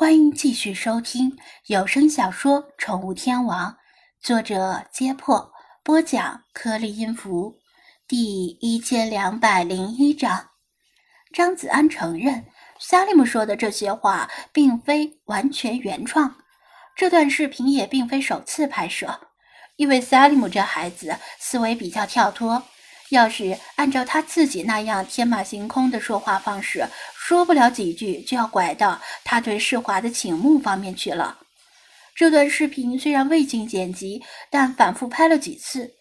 欢迎继续收听有声小说《宠物天王》，作者：揭破，播讲：颗粒音符，第一千两百零一章。张子安承认，萨利姆说的这些话并非完全原创，这段视频也并非首次拍摄，因为萨利姆这孩子思维比较跳脱。要是按照他自己那样天马行空的说话方式，说不了几句就要拐到他对世华的倾慕方面去了。这段视频虽然未经剪辑，但反复拍了几次。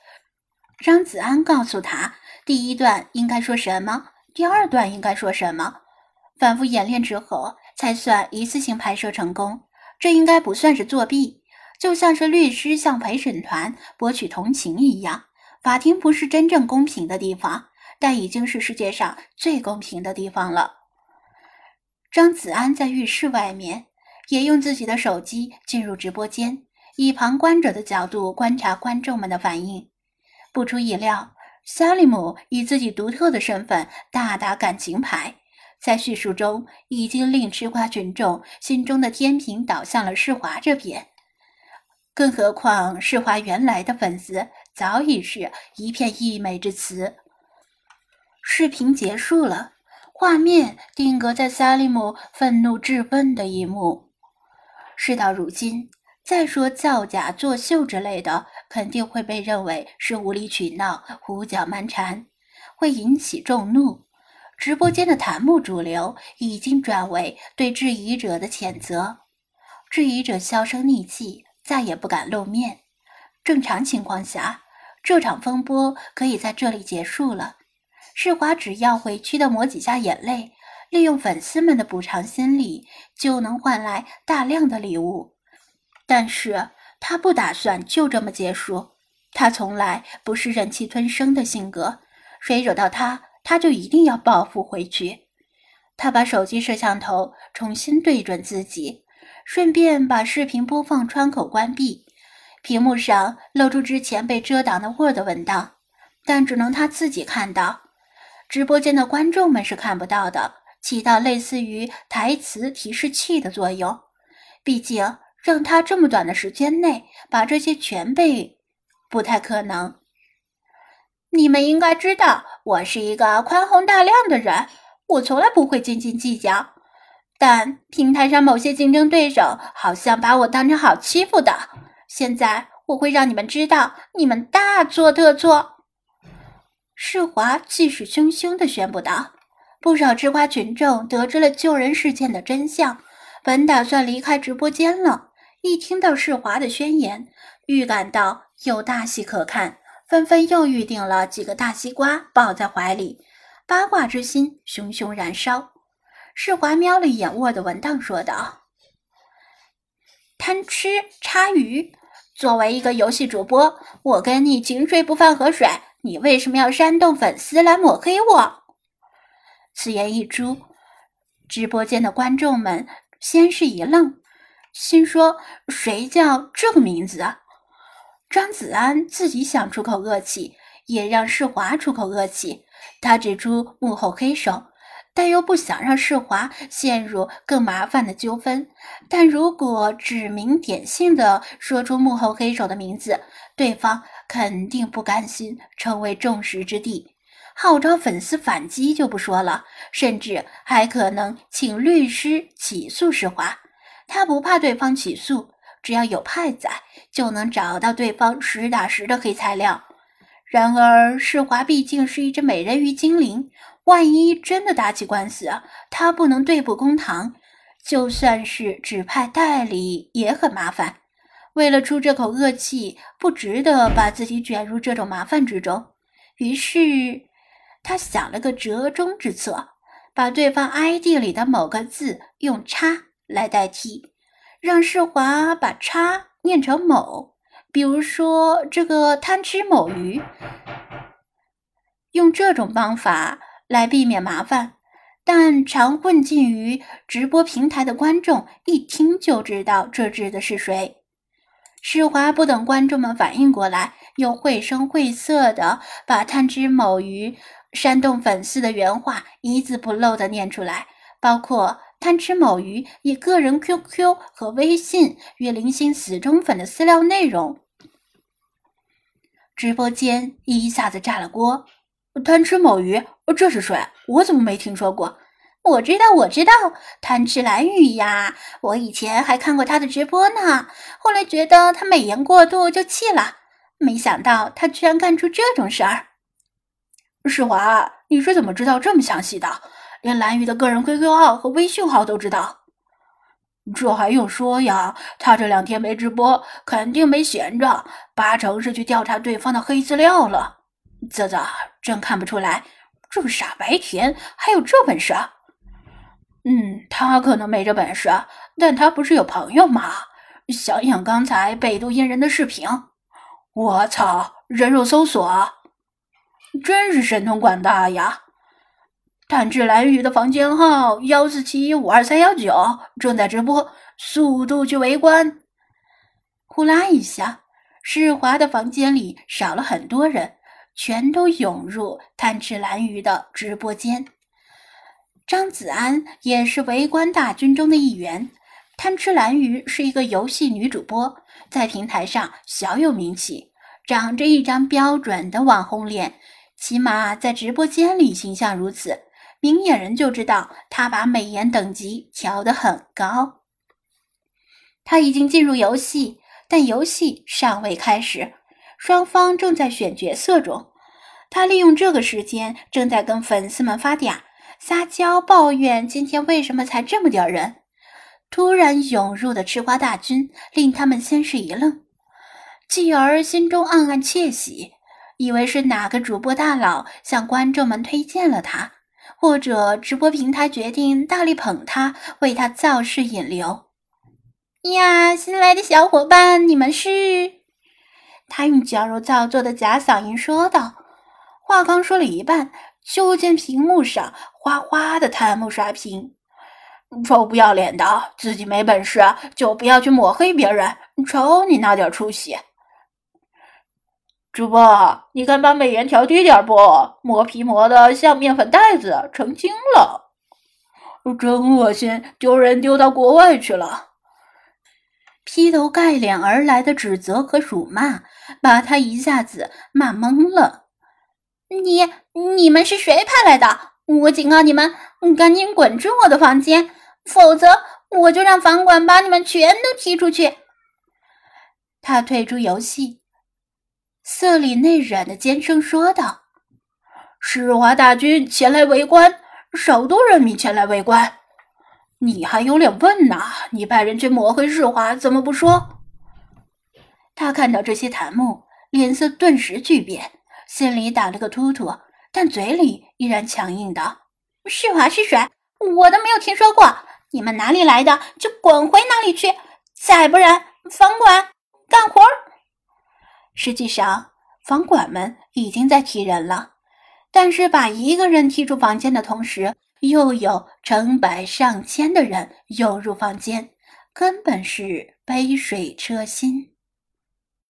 张子安告诉他，第一段应该说什么，第二段应该说什么，反复演练之后才算一次性拍摄成功。这应该不算是作弊，就像是律师向陪审团博取同情一样。法庭不是真正公平的地方，但已经是世界上最公平的地方了。张子安在浴室外面，也用自己的手机进入直播间，以旁观者的角度观察观众们的反应。不出意料，萨利姆以自己独特的身份大打感情牌，在叙述中已经令吃瓜群众心中的天平倒向了世华这边。更何况，世华原来的粉丝早已是一片溢美之词。视频结束了，画面定格在萨利姆愤怒质问的一幕。事到如今，再说造假作秀之类的，肯定会被认为是无理取闹、胡搅蛮缠，会引起众怒。直播间的弹幕主流已经转为对质疑者的谴责，质疑者销声匿迹。再也不敢露面。正常情况下，这场风波可以在这里结束了。世华只要委屈的抹几下眼泪，利用粉丝们的补偿心理，就能换来大量的礼物。但是他不打算就这么结束。他从来不是忍气吞声的性格，谁惹到他，他就一定要报复回去。他把手机摄像头重新对准自己。顺便把视频播放窗口关闭，屏幕上露出之前被遮挡的 Word 文档，但只能他自己看到，直播间的观众们是看不到的，起到类似于台词提示器的作用。毕竟让他这么短的时间内把这些全背，不太可能。你们应该知道，我是一个宽宏大量的人，我从来不会斤斤计较。但平台上某些竞争对手好像把我当成好欺负的。现在我会让你们知道，你们大错特错。世华气势汹汹地宣布道。不少吃瓜群众得知了救人事件的真相，本打算离开直播间了，一听到世华的宣言，预感到有大戏可看，纷纷又预定了几个大西瓜抱在怀里，八卦之心熊熊燃烧。世华瞄了一眼 Word 文档，说道：“贪吃叉鱼，作为一个游戏主播，我跟你井水不犯河水，你为什么要煽动粉丝来抹黑我？”此言一出，直播间的观众们先是一愣，心说：“谁叫这个名字？”啊？张子安自己想出口恶气，也让世华出口恶气。他指出幕后黑手。但又不想让世华陷入更麻烦的纠纷。但如果指名点姓的说出幕后黑手的名字，对方肯定不甘心成为众矢之的，号召粉丝反击就不说了，甚至还可能请律师起诉世华。他不怕对方起诉，只要有派仔，就能找到对方实打实的黑材料。然而，世华毕竟是一只美人鱼精灵。万一真的打起官司，他不能对簿公堂，就算是指派代理也很麻烦。为了出这口恶气，不值得把自己卷入这种麻烦之中。于是，他想了个折中之策，把对方 ID 里的某个字用“叉”来代替，让世华把“叉”念成“某”。比如说，这个贪吃某鱼，用这种方法。来避免麻烦，但常混进于直播平台的观众一听就知道这指的是谁。世华不等观众们反应过来，又绘声绘色的把贪吃某鱼煽动粉丝的原话一字不漏的念出来，包括贪吃某鱼以个人 QQ 和微信与零星死忠粉的私聊内容，直播间一下子炸了锅。贪吃某鱼，这是谁？我怎么没听说过？我知道，我知道，贪吃蓝鱼呀！我以前还看过他的直播呢，后来觉得他美颜过度就弃了。没想到他居然干出这种事儿。世华，你是怎么知道这么详细的？连蓝鱼的个人 QQ 号和微信号都知道？这还用说呀？他这两天没直播，肯定没闲着，八成是去调查对方的黑资料了。啧啧，真看不出来，这个傻白甜还有这本事。嗯，他可能没这本事，但他不是有朋友吗？想想刚才北渡阴人的视频，我操，人肉搜索，真是神通广大呀！探智蓝雨的房间号幺四七五二三幺九正在直播，速度去围观。呼啦一下，世华的房间里少了很多人，全都涌入贪吃蓝鱼的直播间。张子安也是围观大军中的一员。贪吃蓝鱼是一个游戏女主播，在平台上小有名气，长着一张标准的网红脸，起码在直播间里形象如此，明眼人就知道她把美颜等级调得很高。她已经进入游戏，但游戏尚未开始，双方正在选角色中。他利用这个时间，正在跟粉丝们发嗲。撒娇抱怨今天为什么才这么点人？突然涌入的吃瓜大军令他们先是一愣，继而心中暗暗窃喜，以为是哪个主播大佬向观众们推荐了他，或者直播平台决定大力捧他，为他造势引流。呀，新来的小伙伴，你们是？他用矫揉造作的假嗓音说道。话刚说了一半。就见屏幕上哗哗的弹幕刷屏，臭不要脸的，自己没本事就不要去抹黑别人，瞅你那点出息！主播，你敢把美颜调低点不？磨皮磨的像面粉袋子，成精了，真恶心，丢人丢到国外去了！劈头盖脸而来的指责和辱骂，把他一下子骂懵了。你你们是谁派来的？我警告你们，赶紧滚出我的房间，否则我就让房管把你们全都踢出去。他退出游戏，色里内软的尖声说道：“世华大军前来围观，首都人民前来围观，你还有脸问呐？你派人去抹黑世华，怎么不说？”他看到这些弹幕，脸色顿时巨变。心里打了个突突，但嘴里依然强硬道：“世华是谁？我都没有听说过。你们哪里来的，就滚回哪里去！再不然，房管干活。”实际上，房管们已经在踢人了，但是把一个人踢出房间的同时，又有成百上千的人涌入房间，根本是杯水车薪。